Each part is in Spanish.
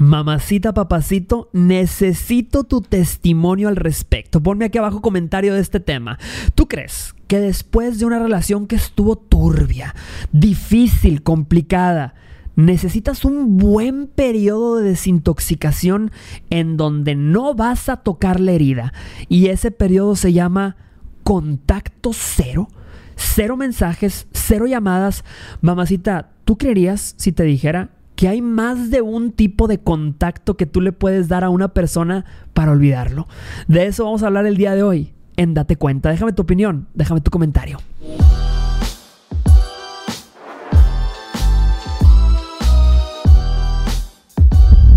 Mamacita, papacito, necesito tu testimonio al respecto. Ponme aquí abajo comentario de este tema. ¿Tú crees que después de una relación que estuvo turbia, difícil, complicada, necesitas un buen periodo de desintoxicación en donde no vas a tocar la herida? Y ese periodo se llama contacto cero. Cero mensajes, cero llamadas. Mamacita, ¿tú creerías si te dijera que hay más de un tipo de contacto que tú le puedes dar a una persona para olvidarlo. De eso vamos a hablar el día de hoy en Date Cuenta. Déjame tu opinión, déjame tu comentario.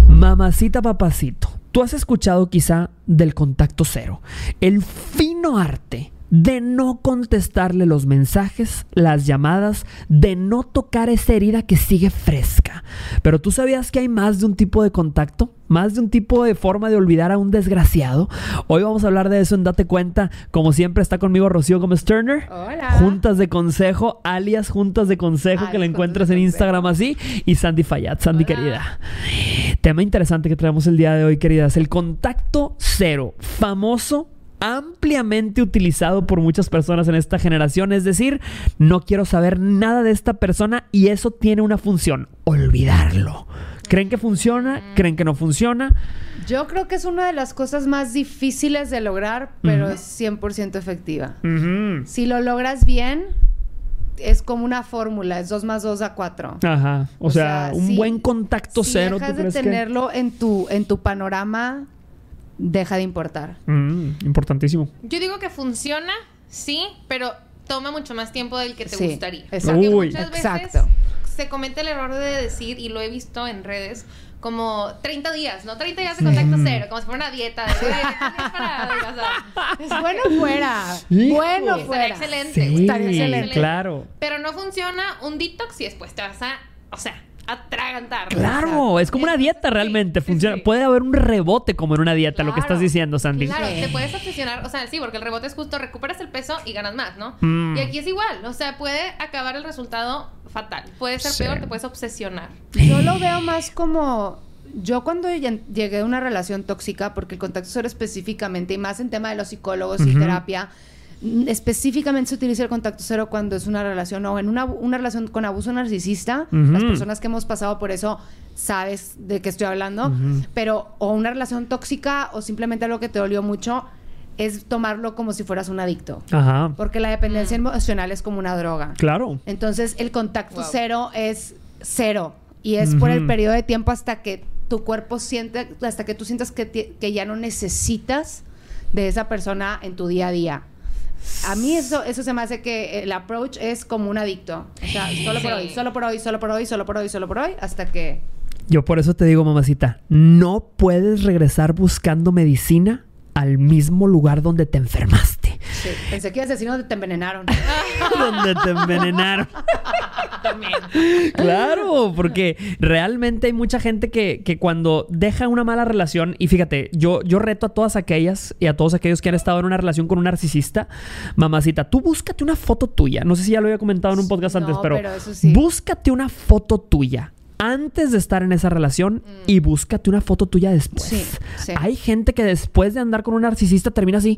Mamacita papacito, tú has escuchado quizá del contacto cero, el fino arte de no contestarle los mensajes, las llamadas, de no tocar esa herida que sigue fresca. Pero tú sabías que hay más de un tipo de contacto, más de un tipo de forma de olvidar a un desgraciado. Hoy vamos a hablar de eso en Date Cuenta. Como siempre está conmigo Rocío Gómez Turner. Hola. Juntas de Consejo, alias Juntas de Consejo, que la encuentras en Instagram así. Y Sandy Fayad, Sandy querida. Tema interesante que traemos el día de hoy, queridas. El contacto cero, famoso ampliamente utilizado por muchas personas en esta generación. Es decir, no quiero saber nada de esta persona y eso tiene una función, olvidarlo. ¿Creen que funciona? ¿Creen que no funciona? Yo creo que es una de las cosas más difíciles de lograr, pero es 100% efectiva. Si lo logras bien, es como una fórmula, es 2 más 2 a 4. Ajá. O, sea, un buen contacto si cero. Dejas de tenerlo en, tu, en tu panorama deja de importar. Mm, importantísimo. Yo digo que funciona, sí, pero toma mucho más tiempo del que te gustaría. Exacto. Porque muchas veces se comete el error de decir, y lo he visto en redes, como 30 días, ¿no? 30 días de contacto cero, como si fuera una dieta. De, es bueno fuera. Bueno fuera. excelente. Sí, excelente. Claro. Pero no funciona un detox y después te vas a, o sea, atragantar. Claro, es como una dieta realmente. Funciona. Puede haber un rebote como en una dieta, lo que estás diciendo, Sandy. Claro, te puedes obsesionar. O sea, sí, porque el rebote es justo recuperas el peso y ganas más, ¿no? Mm. Y aquí es igual. O sea, puede acabar el resultado fatal. Puede ser peor, te puedes obsesionar. Yo lo veo más como. Yo cuando llegué a una relación tóxica, porque el contacto cero específicamente, y más en tema de los psicólogos y terapia, específicamente se utiliza el contacto cero cuando es una relación o en una, relación con abuso narcisista. Las personas que hemos pasado por eso sabes de qué estoy hablando. Pero o una relación tóxica o simplemente algo que te dolió mucho es tomarlo como si fueras un adicto. Ajá. Porque la dependencia mm. emocional es como una droga. Claro. Entonces el contacto cero es cero. Y es por el periodo de tiempo hasta que tu cuerpo siente, hasta que tú sientas que, que ya no necesitas de esa persona en tu día a día. A mí eso, eso se me hace que el approach es como un adicto. O sea, solo por hoy, solo por hoy, solo por hoy, solo por hoy, solo por hoy, hasta que... Yo por eso te digo, mamacita, no puedes regresar buscando medicina al mismo lugar donde te enfermaste. Sí, pensé que ibas a decir donde te envenenaron. donde te envenenaron. También. Claro, porque realmente hay mucha gente que, que, cuando deja una mala relación, y fíjate, yo, yo reto a todas aquellas y a todos aquellos que han estado en una relación con un narcisista, mamacita, tú búscate una foto tuya. No sé si ya lo había comentado en un podcast antes, pero, pero búscate una foto tuya antes de estar en esa relación mm. y búscate una foto tuya después. Hay gente que después de andar con un narcisista termina así,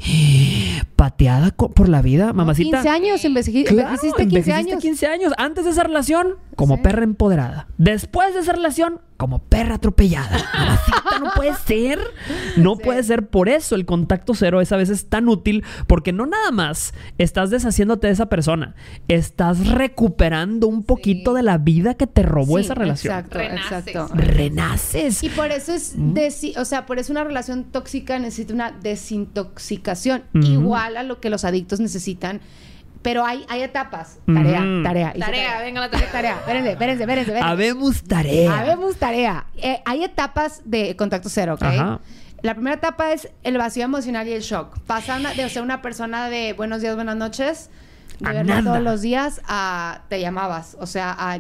pateada por la vida, mamacita. 15 años, envejeciste 15 años. 15 años. Antes de esa relación, como perra empoderada. Después de esa relación, como perra atropellada. no puede ser. No puede ser. Por eso el contacto cero es a veces tan útil, porque no nada más estás deshaciéndote de esa persona, estás recuperando un poquito de la vida que te robó esa relación. Exacto, exacto. Renaces. Y por eso es, mm. o sea, por eso una relación tóxica necesita una desintoxicación, igual a lo que los adictos necesitan pero hay, hay etapas. Tarea, tarea. Tarea, venga la tarea. Tarea, espérense, espérense, espérense. Habemos tarea. Habemos tarea. Eh, hay etapas de contacto cero, ¿ok? Ajá. La primera etapa es el vacío emocional y el shock. Pasa de ser una persona de buenos días, buenas noches, de verlo todos los días, a te llamabas. O sea, a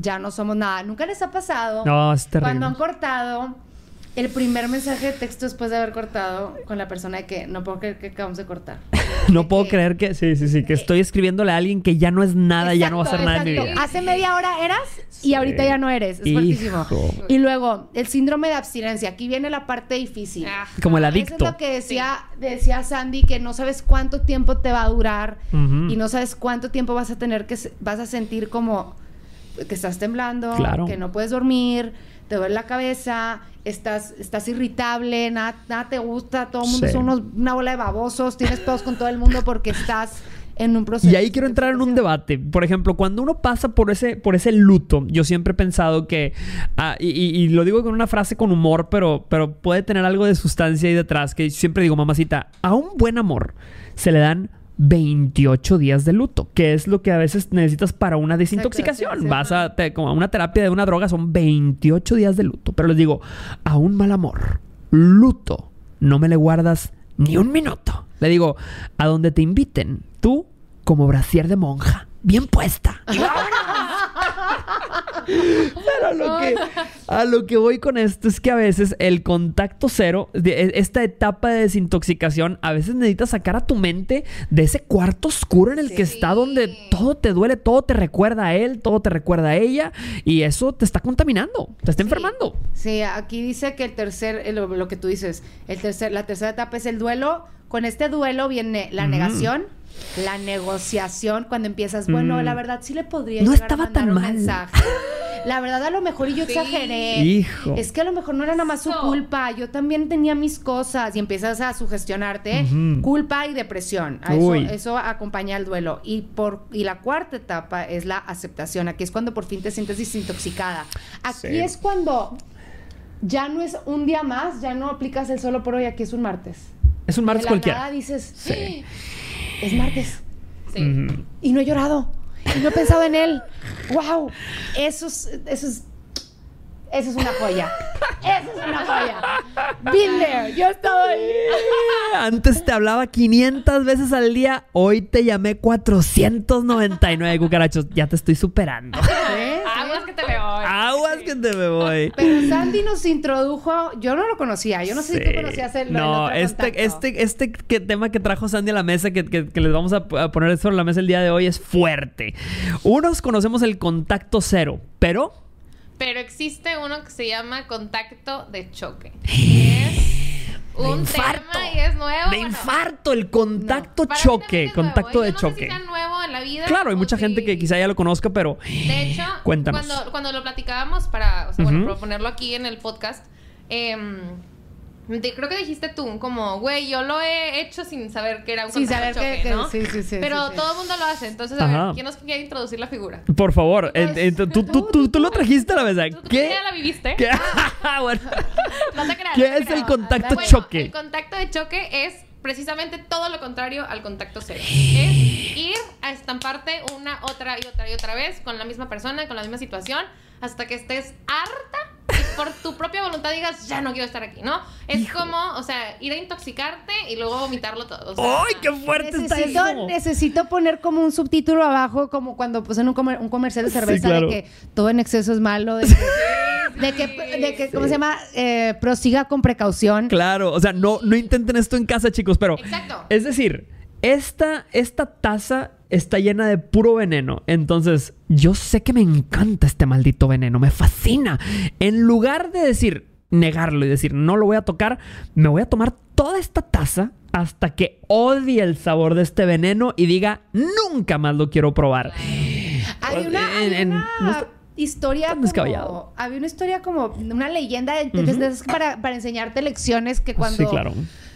ya no somos nada. Nunca les ha pasado. No, es terrible. Cuando han cortado El primer mensaje de texto después de haber cortado con la persona de que no puedo creer que acabamos de cortar. no De puedo que- creer que, sí, sí, sí, que estoy escribiéndole a alguien que ya no es nada, ya no va a hacer nada en mi exacto. vida. Hace media hora eras y ahorita ya no eres. Es Hijo. fuertísimo. Y luego, el síndrome de abstinencia. Aquí viene la parte difícil. Ah, Como el Eso adicto. es lo que decía, decía Sandy, que no sabes cuánto tiempo te va a durar y no sabes cuánto tiempo vas a tener que vas a sentir como que estás temblando, Claro. que no puedes dormir, te duele la cabeza, estás, estás irritable, nada, nada te gusta, todo el mundo Sí. son unos- una bola de babosos, tienes pedos con todo el mundo porque estás en un proceso. Y ahí quiero entrar en un debate. Por ejemplo, cuando uno pasa por ese, por ese luto, yo siempre he pensado que, ah, y, y- y lo digo con una frase con humor, pero, pero puede tener algo de sustancia ahí detrás, que siempre digo, mamacita, a un buen amor se le dan 28 días de luto, que es lo que a veces necesitas para una desintoxicación. sí, sí, Vas a, te- como a una terapia de una droga, son 28 días de luto. Pero les digo, a un mal amor, luto, no me le guardas ni un minuto. Le digo, a donde te inviten, tú como brasier de monja, bien puesta. Pero a lo, que, a lo que voy con esto es que a veces el contacto cero, de- e- esta etapa de desintoxicación, a veces necesitas sacar a tu mente de ese cuarto oscuro en el que está donde todo te duele, todo te recuerda a él, todo te recuerda a ella y eso te está contaminando, te está enfermando. Sí, aquí dice que el tercer, lo, lo que tú dices, el tercer, la tercera etapa es el duelo. Con este duelo viene la Mm. negación, la negociación, cuando empiezas, bueno, Mm. la verdad sí le podría No llegar a estaba mandar tan un mal. mensaje. La verdad a lo mejor y yo Sí. exageré. Hijo. Es que a lo mejor no era nada más su culpa, yo también tenía mis cosas y empiezas a sugestionarte, culpa y depresión. A Eso, acompaña al duelo. Y por y la cuarta etapa es la aceptación. Aquí es cuando por fin te sientes desintoxicada. Aquí Sí. es cuando ya no es un día más, ya no aplicas el solo por hoy, aquí es un martes. Es un martes de la cualquiera. nada dices, Sí. Es martes Sí. Y no he llorado y no he pensado en él. ¡Wow! Eso es, eso es, eso es una joya. Eso es una joya. Been there. Yo estaba ahí. Antes te hablaba 500 veces al día, hoy te llamé 499 cucarachos. Ya te estoy superando. Aguas que te veo hoy. Aguas que te me voy. Pero Sandy nos introdujo, yo no lo conocía, yo no sé si tú conocías el, el No, otro este, este, este que- tema que trajo Sandy a la mesa, que, que- que les vamos a, a poner sobre la mesa el día de hoy, es fuerte. Unos conocemos el contacto cero, pero Pero existe uno que se llama contacto de choque. Es un infarto. tema y es nuevo. de bueno, infarto, el contacto mí choque, contacto ¿eh? de Yo no sé si choque. nuevo en la vida. Claro, hay mucha si- gente que quizá ya lo conozca, pero De hecho, Cuéntanos. Cuando, cuando lo platicábamos para, o sea, bueno, Ujú. proponerlo aquí en el podcast, em, te- creo que dijiste tú, como, güey, yo lo he hecho sin saber que era un Sin saber choque, que- que- ¿no? sí, sí, sí, Pero sí, sí. todo el mundo lo hace. Entonces, a Ajá. ver, ¿quién nos quiere introducir la figura? por favor, eh, eh, tú, tú, tú, tú- lo trajiste a la mesa. ¿Tú, tú ¿Qué? ya la viviste? ¿Qué? bueno. No te creas, ¿Qué no te es el contacto Bueno, choque? El contacto de choque es precisamente todo lo contrario al contacto cero. Es ir a estamparte una, otra y otra y otra vez con la misma persona, con la misma situación, hasta que estés harta por tu propia voluntad digas, ya no quiero estar aquí, ¿no? Es Hijo. como, o sea, ir a intoxicarte y luego vomitarlo todo. o sea, ¡Ay, qué fuerte está Necesito, eso! necesito poner como un subtítulo abajo, como cuando pues en un, comer- un comercial de Sí, cerveza, claro. de que todo en exceso es malo, de que, de que, de que, ¿cómo se llama? Eh, prosiga con precaución. Claro, o sea, no, no intenten esto en casa, chicos, pero. Exacto. Es decir, esta, esta taza está llena de puro veneno. Entonces, yo sé que me encanta este maldito veneno, me fascina. En lugar de decir, negarlo y decir, no lo voy a tocar, me voy a tomar toda esta taza hasta que odie el sabor de este veneno y diga, nunca más lo quiero probar. Hay En- una, hay en- una no está historia como, había una historia como una leyenda de- para, para enseñarte lecciones que cuando Sí, claro.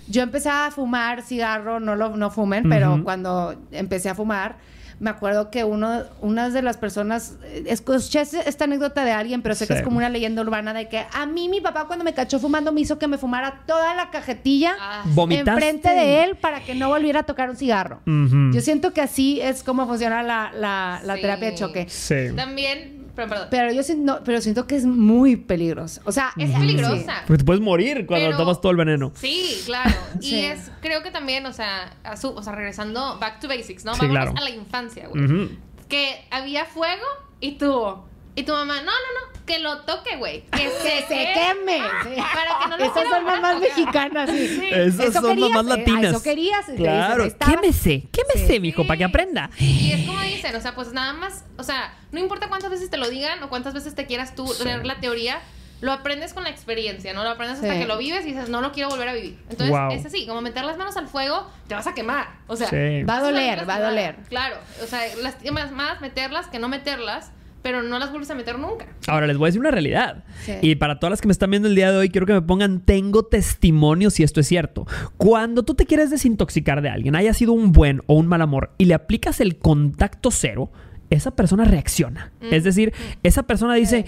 Yo empecé a fumar cigarro, no lo no fumen, pero cuando empecé a fumar me acuerdo que uno, una de las personas, eh, escuché esta anécdota de alguien, pero sé que es como una leyenda urbana de que a mí mi papá cuando me cachó fumando me hizo que me fumara toda la cajetilla Ah, enfrente de él para que no volviera a tocar un cigarro. Yo siento que así es como funciona la, la- la Sí. terapia de choque. Sí. También, pero, perdón. Pero yo siento, no, pero siento que es muy peligroso. O sea, es sí. peligrosa. Porque te puedes morir cuando Pero- tomas todo el veneno. Sí, claro. Y Sí. es, creo que también, o sea, a su- o sea, regresando back to basics, ¿no? Sí, Vámonos claro. a la infancia, güey. Que había fuego y tuvo Y tu mamá, no, no, no, que lo toque, güey. Que Que se queme. sí. Para que no lo Esas son mamás tocar. mexicanas, sí. Sí. Esas Eso son querías, mamás eh, latinas. eso querías, Claro. Quémese, quémese, mijo, para que aprenda. Y es como dicen, o sea, pues nada más, o sea, no importa cuántas veces te lo digan o cuántas veces te quieras tú leer la teoría, lo aprendes con la experiencia, ¿no? Lo aprendes hasta Sí. que lo vives y dices, no lo quiero volver a vivir. Entonces, Wow. es así, como meter las manos al fuego, te vas a quemar. O sea, Sí. Va a doler, va a doler. Claro, o sea, lastimas más meterlas que no meterlas, pero no las vuelves a meter nunca. Ahora les voy a decir una realidad. Sí. Y para todas las que me están viendo el día de hoy, quiero que me pongan tengo testimonio si esto es cierto. Cuando tú te quieres desintoxicar de alguien, haya sido un buen o un mal amor, y le aplicas el contacto cero, esa persona reacciona. Mm. Es decir, esa persona dice,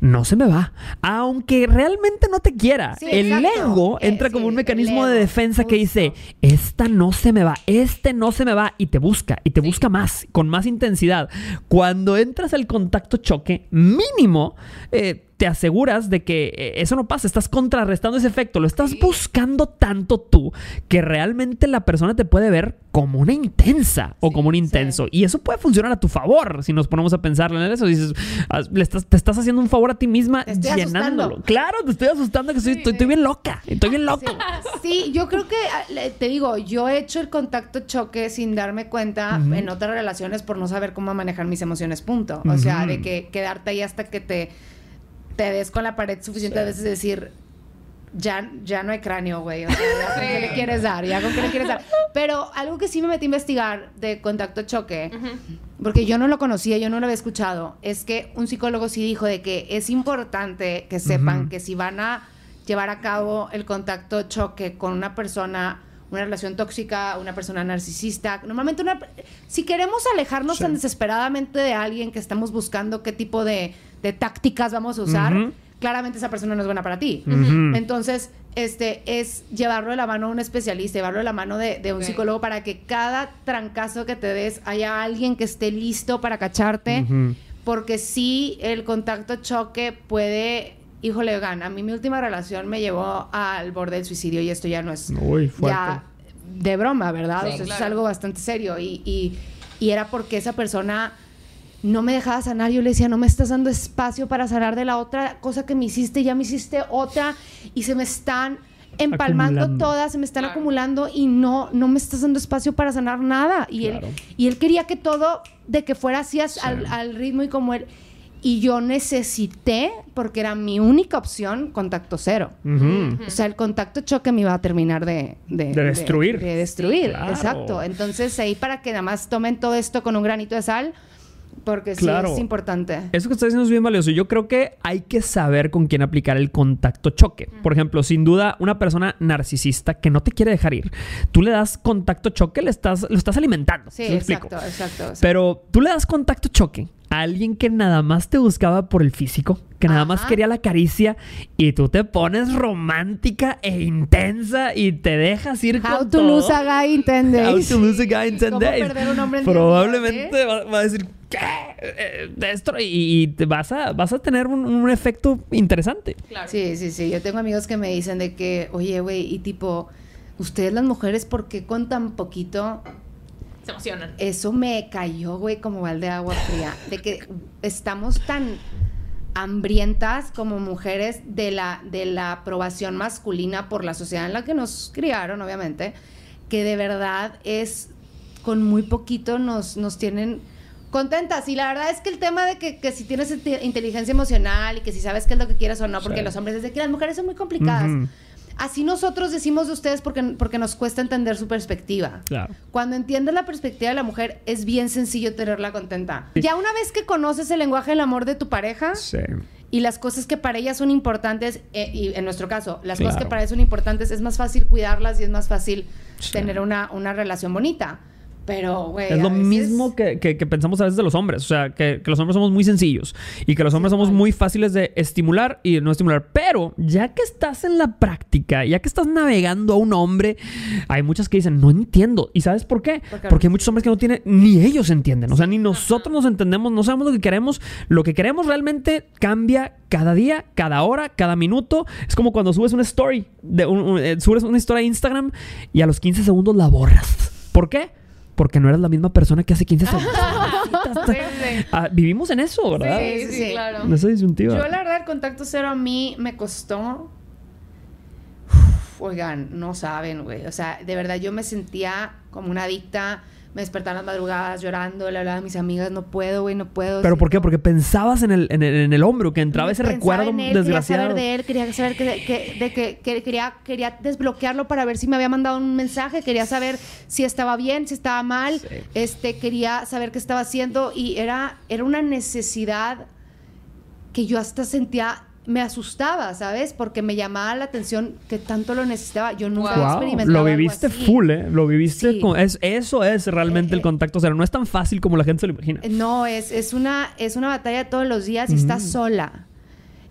no se me va. Aunque realmente no te quiera. Sí, el exacto. ego Eh, entra sí, como un mecanismo de defensa que dice, esta no se me va, este no se me va, y te busca, y te Sí. busca más, con más intensidad. Cuando entras al contacto choque, mínimo, eh, te aseguras de que eh, eso no pasa, estás contrarrestando ese efecto, lo estás buscando tanto tú que realmente la persona te puede ver como una intensa o Sí, como un intenso. Y eso puede funcionar a tu favor si nos ponemos a pensar en eso. Dices, ah, le estás, te estás haciendo un favor a ti misma Te estoy llenándolo. asustando. Claro, te estoy asustando que estoy, estoy- estoy bien loca, estoy bien loco. Sí, yo creo que, ah, te digo, yo he hecho el contacto choque sin darme cuenta en otras relaciones por no saber cómo manejar mis emociones, punto. O sea, de que quedarte ahí hasta que te, te des con la pared suficiente Sí. a veces decir, ya, ya no hay cráneo, güey. O sea, ya con qué le quieres dar, ya con qué le quieres dar. Pero algo que sí me metí a investigar de contacto choque, porque yo no lo conocía, yo no lo había escuchado, es que un psicólogo sí dijo de que es importante que sepan que si van a llevar a cabo el contacto choque con una persona, una relación tóxica, una persona narcisista, normalmente una si queremos alejarnos Sí. tan desesperadamente de alguien que estamos buscando qué tipo de, de tácticas vamos a usar, claramente esa persona no es buena para ti. Entonces, este es llevarlo de la mano a un especialista, llevarlo de la mano de, de un psicólogo para que cada trancazo que te des haya alguien que esté listo para cacharte, porque sí el contacto choque puede, híjole, gan, a mí mi última relación me llevó al borde del suicidio y esto ya no es Uy, fuerte. ya de broma, ¿verdad? Sí, o sea, eso es algo bastante serio y, y, y era porque esa persona no me dejaba sanar. Yo le decía, no me estás dando espacio para sanar de la otra cosa que me hiciste, ya me hiciste otra y se me están empalmando Acumulando. todas, se me están Claro. acumulando y no, no me estás dando espacio para sanar nada. Y, Claro. él, y él quería que todo, de que fuera así as- Sí. al, al ritmo y como él. Y yo necesité, porque era mi única opción, contacto cero. O sea, el contacto choque me iba a terminar de... De, De destruir. De, destruir, Claro. exacto. Entonces, ahí para que nada más tomen todo esto con un granito de sal, porque Claro. sí es importante. Eso que estás diciendo es bien valioso. Yo creo que hay que saber con quién aplicar el contacto choque. Por ejemplo, sin duda, una persona narcisista que no te quiere dejar ir, tú le das contacto choque, le estás, lo estás alimentando. Sí, exacto, exacto, exacto. Pero tú le das contacto choque alguien que nada más te buscaba por el físico, que nada más quería la caricia y tú te pones romántica e intensa y te dejas ir How con to todo. lose a guy in 10 How to lose a guy in 10 ¿Cómo days. perder un hombre en 10 Probablemente días, va, va a decir, ¿qué? Eh, esto, y, y te vas, a, vas a tener un, un efecto interesante. Claro. Sí, sí, sí. Yo tengo amigos que me dicen de que, oye, güey, y tipo, ustedes las mujeres, ¿por qué con tan poquito? Se emocionan. Eso me cayó, güey, como balde de agua fría. De que estamos tan hambrientas como mujeres de la, de la aprobación masculina por la sociedad en la que nos criaron, obviamente, que de verdad es con muy poquito nos, nos tienen contentas. Y la verdad es que el tema de que, que si tienes inte- inteligencia emocional y que si sabes qué es lo que quieres o no, porque Sí. los hombres desde que las mujeres son muy complicadas. Así nosotros decimos de ustedes porque, porque nos cuesta entender su perspectiva. Claro. Cuando entiendes la perspectiva de la mujer, es bien sencillo tenerla contenta. Ya una vez que conoces el lenguaje del amor de tu pareja Sí. y las cosas que para ella son importantes, eh, y en nuestro caso, las cosas que para ella son importantes, es más fácil cuidarlas y es más fácil Sí. tener una, una relación bonita. Pero, güey. Es lo veces- mismo que, que- que pensamos a veces de los hombres. O sea, que, que los hombres somos muy sencillos y que los hombres somos muy fáciles de estimular y no estimular. Pero ya que estás en la práctica, ya que estás navegando a un hombre, hay muchas que dicen, no entiendo. ¿Y sabes por qué? Porque- Porque hay muchos hombres que no tienen, ni ellos entienden. O sea, ni nosotros nos entendemos, no sabemos lo que queremos. Lo que queremos realmente cambia cada día, cada hora, cada minuto. Es como cuando subes una story, de un- un- eh, subes una historia a Instagram y a los 15 segundos la borras. ¿Por qué? Porque no eras la misma persona que hace 15 segundos. Ah, vivimos en eso, ¿verdad? Sí, Sí, claro. En esa disyuntiva. Yo la verdad el contacto cero a mí me costó... Uf, oigan, no saben, güey. O sea, de verdad yo me sentía como una adicta. Me despertaba en las madrugadas llorando, le hablaba a mis amigas, no puedo, güey, no puedo. ¿Pero Sí, por qué? no. Porque pensabas en el, en el, en el hombro, que entraba ese recuerdo en él, desgraciado. Quería saber de él, quería saber que, que- de que, que quería, quería desbloquearlo para ver si me había mandado un mensaje, quería saber si estaba bien, si estaba mal, Sí. este, quería saber qué estaba haciendo y era, era una necesidad que yo hasta sentía, me asustaba, ¿sabes? Porque me llamaba la atención que tanto lo necesitaba. Yo nunca Wow, experimentado lo algo viviste así. full, ¿eh? Lo viviste Sí. con- es, eso es realmente Eh, el contacto cero. No es tan fácil como la gente se lo imagina. No, es, es, una, es una batalla todos los días y estás sola.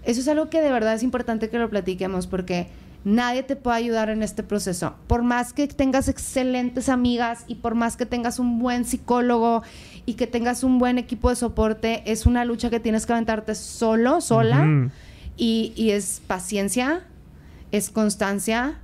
Eso es algo que de verdad es importante que lo platiquemos porque nadie te puede ayudar en este proceso. Por más que tengas excelentes amigas y por más que tengas un buen psicólogo y que tengas un buen equipo de soporte, es una lucha que tienes que aventarte solo, sola. Y, y es paciencia, es constancia,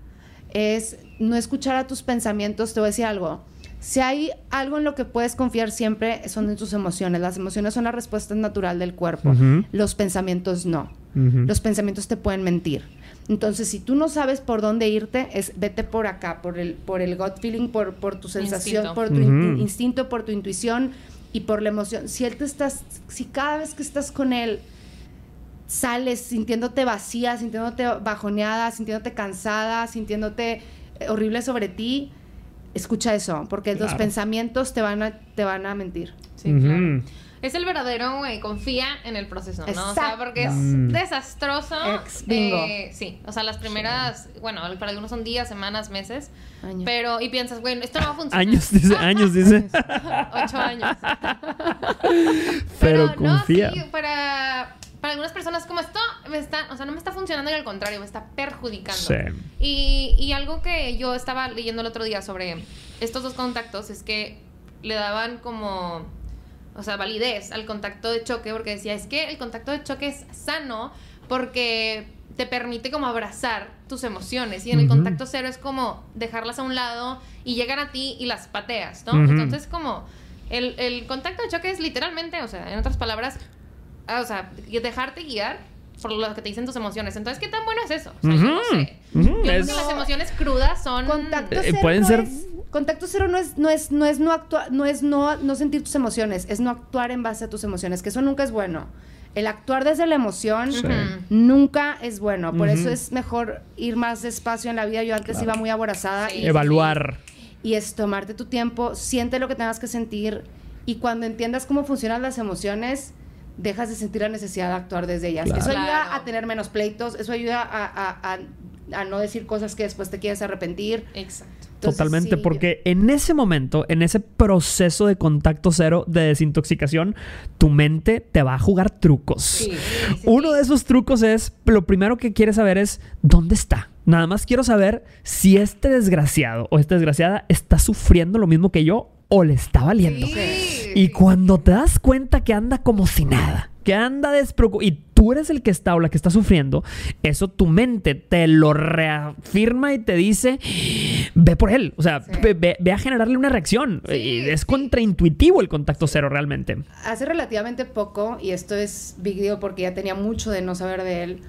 es no escuchar a tus pensamientos. Te voy a decir algo. Si hay algo en lo que puedes confiar siempre, son en tus emociones. Las emociones son la respuesta natural del cuerpo. Los pensamientos no. Los pensamientos te pueden mentir. Entonces, si tú no sabes por dónde irte, es vete por acá, por el, por el gut feeling, por, por tu sensación, Instinto. por tu in- instinto, por tu intuición y por la emoción. Si él te estás, si cada vez que estás con él sales sintiéndote vacía, sintiéndote bajoneada, sintiéndote cansada, sintiéndote eh, horrible sobre ti, escucha eso, porque los pensamientos te van a, te van a mentir. Sí, claro. Es el verdadero, güey, confía en el proceso, ¿no? O sea, porque es Mm. desastroso. Ex bingo. eh, sí, o sea, las primeras, bueno, para algunos son días, semanas, meses, Años. pero, y piensas, güey, esto no va a funcionar. Años, dice, años, dice. Ocho años. Pero no, confía. sí, para, para algunas personas como esto, me está, o sea, no me está funcionando y al contrario, me está perjudicando. Sí. Y, y algo que yo estaba leyendo el otro día sobre estos dos contactos es que le daban como, o sea, validez al contacto de choque, porque decía, es que el contacto de choque es sano porque te permite como abrazar tus emociones y en el contacto cero es como dejarlas a un lado y llegan a ti y las pateas, ¿no? Entonces como el, el contacto de choque es literalmente, o sea, en otras palabras, o sea, dejarte guiar por lo que te dicen tus emociones. Entonces, ¿qué tan bueno es eso? O sea, yo no sé. Ujú. Yo creo Es- que las emociones crudas son... Contacto Eh, cero pueden no ser- es- contacto cero no es no es no es no actuar no es no no sentir tus emociones, es no actuar en base a tus emociones, que eso nunca es bueno. El actuar desde la emoción Sí. Nunca es bueno, por Ujú. eso es mejor ir más despacio en la vida. Yo antes Claro. iba muy aborazada y Evaluar. y es tomarte tu tiempo, siente lo que tengas que sentir y cuando entiendas cómo funcionan las emociones, dejas de sentir la necesidad de actuar desde ellas. Claro. Eso ayuda Claro. a tener menos pleitos, eso ayuda a, a- a- a no decir cosas que después te quieres arrepentir. Exacto. Entonces, Totalmente, sí, porque en ese momento, en ese proceso de contacto cero de desintoxicación, tu mente te va a jugar trucos. Sí, sí, sí, Uno sí. de esos trucos es, lo primero que quieres saber es, ¿dónde está? Nada más quiero saber si este desgraciado o esta desgraciada está sufriendo lo mismo que yo o le está valiendo. Sí, Y cuando te das cuenta que anda como si nada, que anda despreocupado y tú eres el que está o la que está sufriendo, eso tu mente te lo reafirma y te dice, ve por él. O sea, Sí. ve, a generarle una reacción. Sí, y es contraintuitivo el contacto cero realmente. Hace relativamente poco, y esto es big deal porque ya tenía mucho de no saber de él,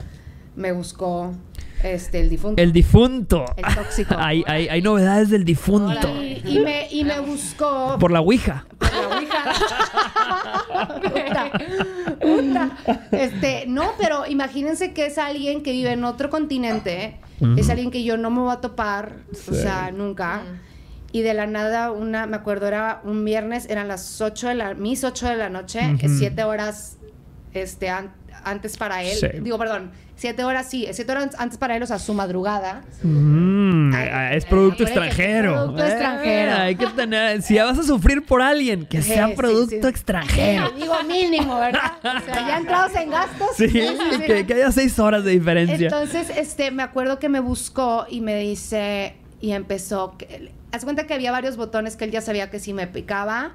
me buscó este, el difunto. El difunto. El tóxico. hay, hay, hay novedades del difunto. Y, y me, y me buscó Por la Ouija. por la ouija. Puta, puta. Este, no, pero imagínense que es alguien que vive en otro continente, es alguien que yo no me voy a topar, o sea, nunca. Y de la nada, una, me acuerdo, era un viernes, eran las 8 de la, mis 8 de la noche, Ujú. 7 horas este, an- antes para él. Sí. Digo, perdón, 7 horas, sí, 7 horas antes para él, o sea, su madrugada. Mm, Ay, es producto es extranjero. producto Eh, extranjero. hay que tener, si ya vas a sufrir por alguien, que sea sí, producto sí. extranjero. Digo, mínimo, ¿verdad? O sea, ya entrados en gastos. Sí, que, que haya seis horas de diferencia. Entonces, este, me acuerdo que me buscó y me dice, y empezó, haz cuenta que había varios botones que él ya sabía que si me picaba,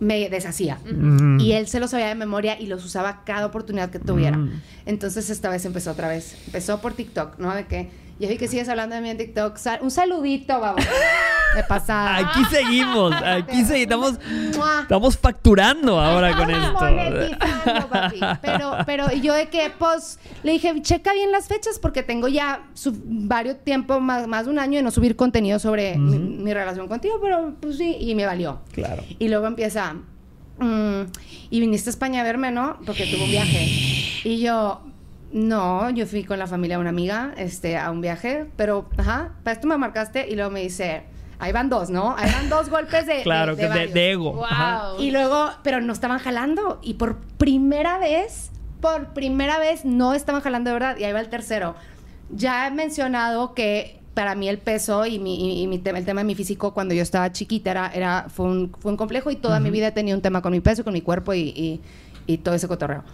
me deshacía. Mm. Y él se los sabía de memoria y los usaba cada oportunidad que tuviera. Mm. Entonces esta vez empezó otra vez. Empezó por TikTok, ¿no? De que ya vi que sigues hablando de mí en TikTok. Sal- un saludito, vamos. de pasada. Aquí seguimos, aquí seguimos. Mua. Estamos facturando ahora con Estamos esto. papi. Pero, pero yo de que, pues, le dije, checa bien las fechas porque tengo ya varios tiempo, más, más de un año de no subir contenido sobre mi, mi relación contigo, pero pues sí, y me valió. Claro. Y luego empieza, mm, y viniste a España a verme, ¿no? Porque tuve un viaje. Y yo, no, yo fui con la familia de una amiga este, a un viaje, pero, ajá, para esto me marcaste y luego me dice, ahí van dos, ¿no? Ahí van dos golpes de, Claro, de, que de, varios". de ego. Wow. Y luego, pero no estaban jalando. Y por primera vez, por primera vez no estaban jalando de verdad. Y ahí va el tercero. Ya he mencionado que para mí el peso y, mi, y- y mi tema, el tema de mi físico cuando yo estaba chiquita era, era, fue, un, fue un complejo y toda mi vida he tenido un tema con mi peso, con mi cuerpo y, y- y todo ese cotorreo.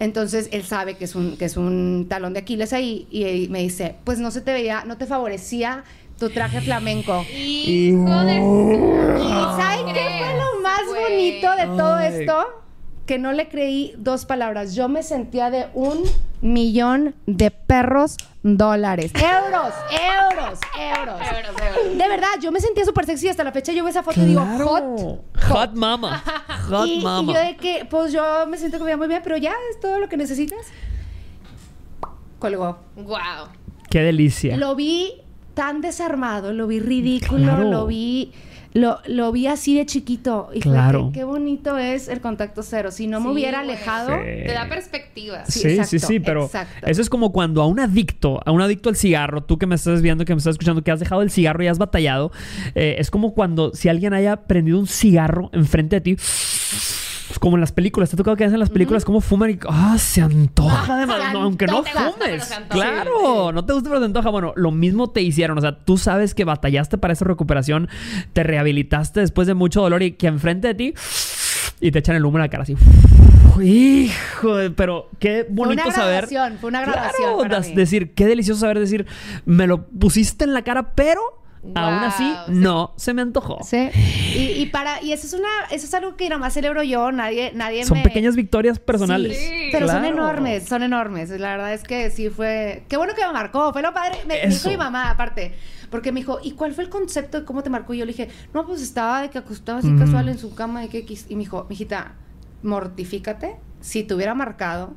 Entonces él sabe que es un, que es un talón de Aquiles ahí y, y me dice, pues no se te veía, no te favorecía tu traje flamenco. Hijo de su- ¿Y saben qué fue lo más bonito de todo Ay. esto? Que no le creí dos palabras. Yo me sentía de un millón de perros dólares. Euros, euros, euros. Euros, euros. De verdad, yo me sentía súper sexy. Hasta la fecha yo veo esa foto y digo, hot. Hot mama. Hot y, y mama. yo de que, pues yo me siento que me veo muy bien, pero ya es todo lo que necesitas. Colgó. Wow. Qué delicia. Lo vi tan desarmado, lo vi ridículo, Claro. lo vi lo, lo vi así de chiquito. Y fue Claro. que qué bonito es el contacto cero. Si no me Sí, hubiera alejado, Sí. Te da perspectiva. Sí, Sí, sí, exacto, sí, pero exacto. eso es como cuando a un adicto, a un adicto al cigarro, tú que me estás viendo, que me estás escuchando, que has dejado el cigarro y has batallado, eh, es como cuando si alguien haya prendido un cigarro enfrente de ti, como en las películas, te ha tocado que hacen en las películas, como fuman y ah, se antoja de mal- no, aunque no gusta, pero fumes. se antoja. Claro, no te gusta, pero te antoja. Bueno, lo mismo te hicieron, o sea, tú sabes que batallaste para esa recuperación, te rehabilitaste después de mucho dolor y que enfrente de ti y te echan el humo en la cara así. Hijo, de- pero qué fue bonito una saber. graduación, fue una graduación Claro, para das- mí. decir, qué delicioso saber decir, me lo pusiste en la cara, pero aún así sí. no se me antojó. Sí. Y, y para y eso es una eso es algo que nada más celebro yo, nadie nadie Son me pequeñas victorias personales. Sí. Pero son enormes, son enormes. La verdad es que sí fue. Qué bueno que me marcó. Fue lo padre. Me, me dijo mi mamá, aparte. Porque me dijo, ¿y cuál fue el concepto de cómo te marcó? Y yo le dije, no, pues estaba de que acostaba así Mm. casual en su cama. Y, que, X". y me dijo, mijita, mortifícate. Si te hubiera marcado.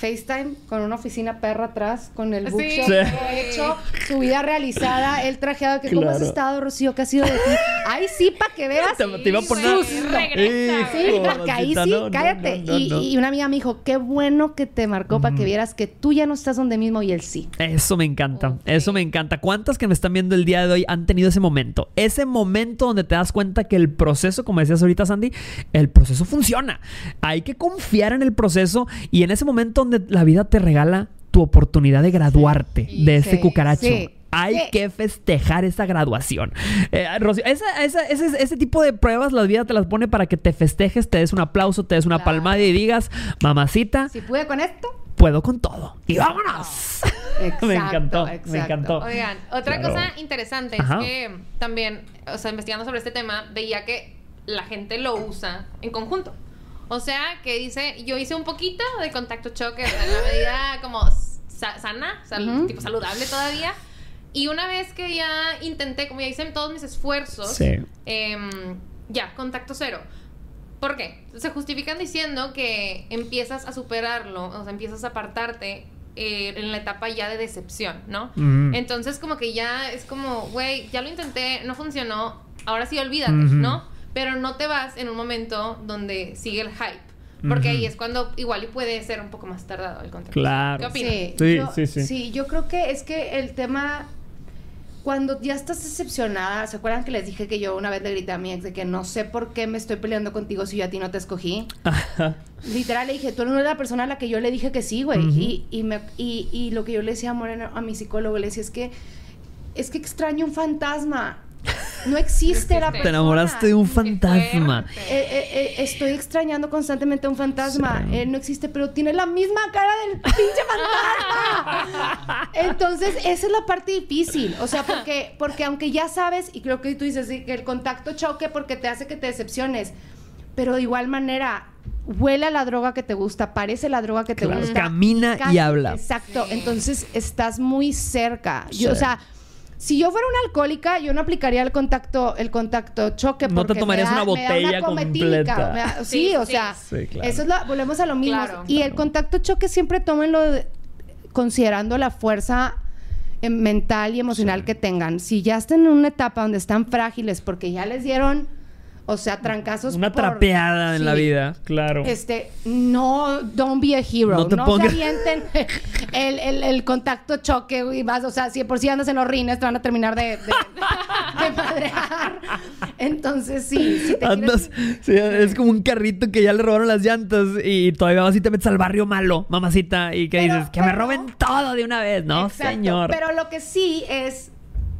FaceTime con una oficina perra atrás, con el Sí. bookshop Sí. hecho, su vida realizada, el trajeado, que cómo has estado, Rocío, que ha sido de ti. Ay, sí, para que veas. Te, te iba a poner. regresa, Sí, porque ahí sí, no, cállate. no, no, y, no. y una amiga me dijo, qué bueno que te marcó para que vieras que tú ya no estás donde mismo y él sí. Eso me encanta, eso me encanta. ¿Cuántas que me están viendo el día de hoy han tenido ese momento? Ese momento donde te das cuenta que el proceso, como decías ahorita Sandy, el proceso funciona. Hay que confiar en el proceso y en ese momento donde la vida te regala tu oportunidad de graduarte Sí, de ese sí, cucaracho. sí, Hay sí. que festejar esa graduación. Eh, Rocío, esa- esa- ese, ese tipo de pruebas la vida te las pone para que te festejes, te des un aplauso, te des una Claro. palmada y digas, mamacita, Si pude con esto, puedo con todo. Y vámonos. exacto, me encantó, me encantó. Oigan, otra Claro. cosa interesante Ajá. es que también, o sea, investigando sobre este tema, veía que la gente lo usa en conjunto. O sea, que dice, yo hice un poquito de contacto choque en la medida como sa- sana, sal- tipo saludable todavía. Y una vez que ya intenté, como ya hice todos mis esfuerzos, Sí. em, ya, contacto cero. ¿Por qué? Se justifican diciendo que empiezas a superarlo, o sea, empiezas a apartarte eh, en la etapa ya de decepción, ¿no? Mm. Entonces como que ya es como, güey, ya lo intenté, no funcionó, ahora sí olvídate. ¿no? Pero no te vas en un momento donde sigue el hype, porque ahí es cuando igual y puede ser un poco más tardado el contacto. Claro. ¿Qué opinas? Sí, Sí, yo, sí, sí. yo creo que es que el tema, cuando ya estás decepcionada, ¿se acuerdan que les dije que yo una vez le grité a mi ex de que no sé por qué me estoy peleando contigo si yo a ti no te escogí? Ajá. Literal le dije, tú no eres la persona a la que yo le dije que sí, güey. Y, y, me- y, y lo que yo le decía a Moreno, a mi psicólogo, le decía, es que, es que extraño un fantasma. No existe la persona. Te enamoraste de un fantasma. Eh, eh, eh, estoy extrañando constantemente a un fantasma. Sí. Él no existe, pero tiene la misma cara del pinche fantasma. Entonces, esa es la parte difícil. O sea, porque, porque aunque ya sabes, y creo que tú dices sí, que el contacto choque porque te hace que te decepciones, pero de igual manera, huele a la droga que te gusta, parece la droga que te Claro, gusta. camina y habla. Exacto. Sí. Entonces, estás muy cerca. Yo, Sí. o sea, Si yo fuera una alcohólica, yo no aplicaría el contacto, el contacto choque. No te porque me tomarías da- una me da botella cometílica, completa. me da- sí, Sí, o sí. sea, Sí, claro. eso es la, volvemos a lo mismo. Claro. y el contacto choque siempre tómenlo de- considerando la fuerza eh, mental y emocional que tengan. Si ya están en una etapa donde están frágiles porque ya les dieron, o sea, trancazos Una por- trapeada en la Sí. vida, claro. Este, no, don't be a hero. No No, te pongas- se avienten el, el- el contacto choque, güey, vas, o sea, si por si andas en los rines, te van a terminar de, de, de madrear. Entonces, sí, si te Andas, quieres- sí, es como un carrito que ya le robaron las llantas y todavía vas y te metes al barrio malo, mamacita, y que Pero- dices, que me roben todo de una vez, ¿no, Exacto, señor? Pero lo que sí es,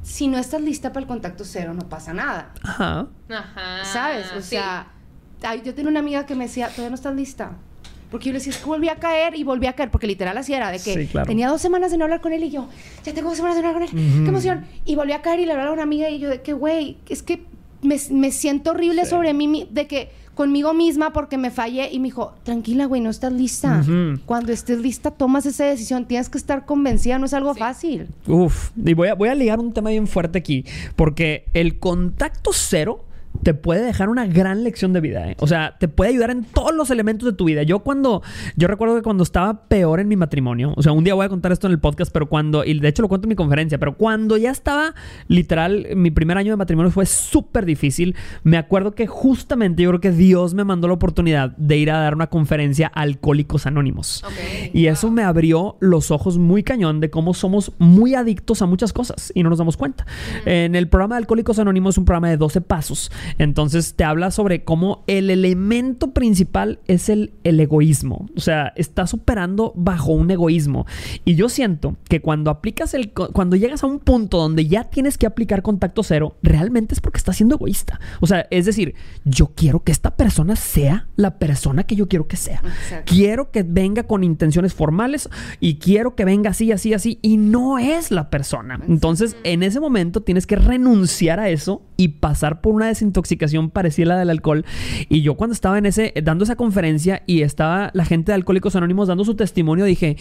si no estás lista para el contacto cero, no pasa nada. Ajá. Ajá. ¿Sabes? O sí. sea, ay, yo tenía una amiga que me decía, todavía no estás lista. Porque yo le decía, es que volví a caer y volví a caer, porque literal así era, de que Sí, claro. tenía dos semanas de no hablar con él y yo, ya tengo dos semanas de no hablar con él, qué emoción. Y volví a caer y le hablaba a una amiga y yo, de que, güey, es que me, me siento horrible Sí. sobre mí, de que conmigo misma porque me fallé. Y me dijo, tranquila, güey, no estás lista. Cuando estés lista, tomas esa decisión. Tienes que estar convencida, no es algo Sí. fácil. Uf, y voy a, voy a ligar un tema bien fuerte aquí, porque el contacto cero te puede dejar una gran lección de vida, ¿eh? O sea, te puede ayudar en todos los elementos de tu vida. Yo cuando, yo recuerdo que cuando estaba peor en mi matrimonio, o sea, un día voy a contar esto en el podcast, pero cuando, y de hecho lo cuento en mi conferencia, pero cuando ya estaba, literal, mi primer año de matrimonio fue súper difícil, me acuerdo que justamente yo creo que Dios me mandó la oportunidad de ir a dar una conferencia a Alcohólicos Anónimos. Y eso me abrió los ojos muy cañón de cómo somos muy adictos a muchas cosas y no nos damos cuenta. En el programa de Alcohólicos Anónimos es un programa de 12 pasos. Entonces te habla sobre cómo el elemento principal es el, el egoísmo. O sea, estás operando bajo un egoísmo. Y yo siento que cuando aplicas el... Cuando llegas a un punto donde ya tienes que aplicar contacto cero, realmente es porque estás siendo egoísta. O sea, es decir, yo quiero que esta persona sea la persona que yo quiero que sea. Exacto. Quiero que venga con intenciones formales y quiero que venga así, así, así. Y no es la persona. Entonces, en ese momento tienes que renunciar a eso y pasar por una desintoxicación parecida a la del alcohol. Y yo cuando estaba en ese, dando esa conferencia y estaba la gente de Alcohólicos Anónimos dando su testimonio, dije,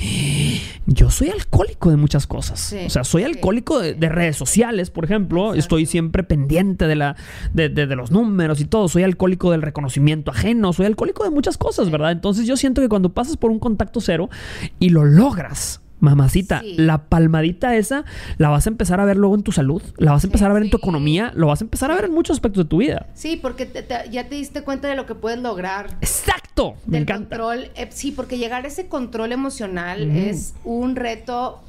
yo soy alcohólico de muchas cosas. Sí, o sea, soy sí. alcohólico de, de redes sociales, por ejemplo. Exacto. Estoy siempre pendiente de, la, de, de- de los números y todo. Soy alcohólico del reconocimiento ajeno. Soy alcohólico de muchas cosas, ¿verdad? Entonces yo siento que cuando pasas por un contacto cero y lo logras, mamacita, Sí. la palmadita esa la vas a empezar a ver luego en tu salud, la vas a empezar a ver en tu economía, lo vas a empezar a ver en muchos aspectos de tu vida. Sí, porque te- te- ya te diste cuenta de lo que puedes lograr. Exacto. Me del encanta. control. eh, sí, porque llegar a ese control emocional es un reto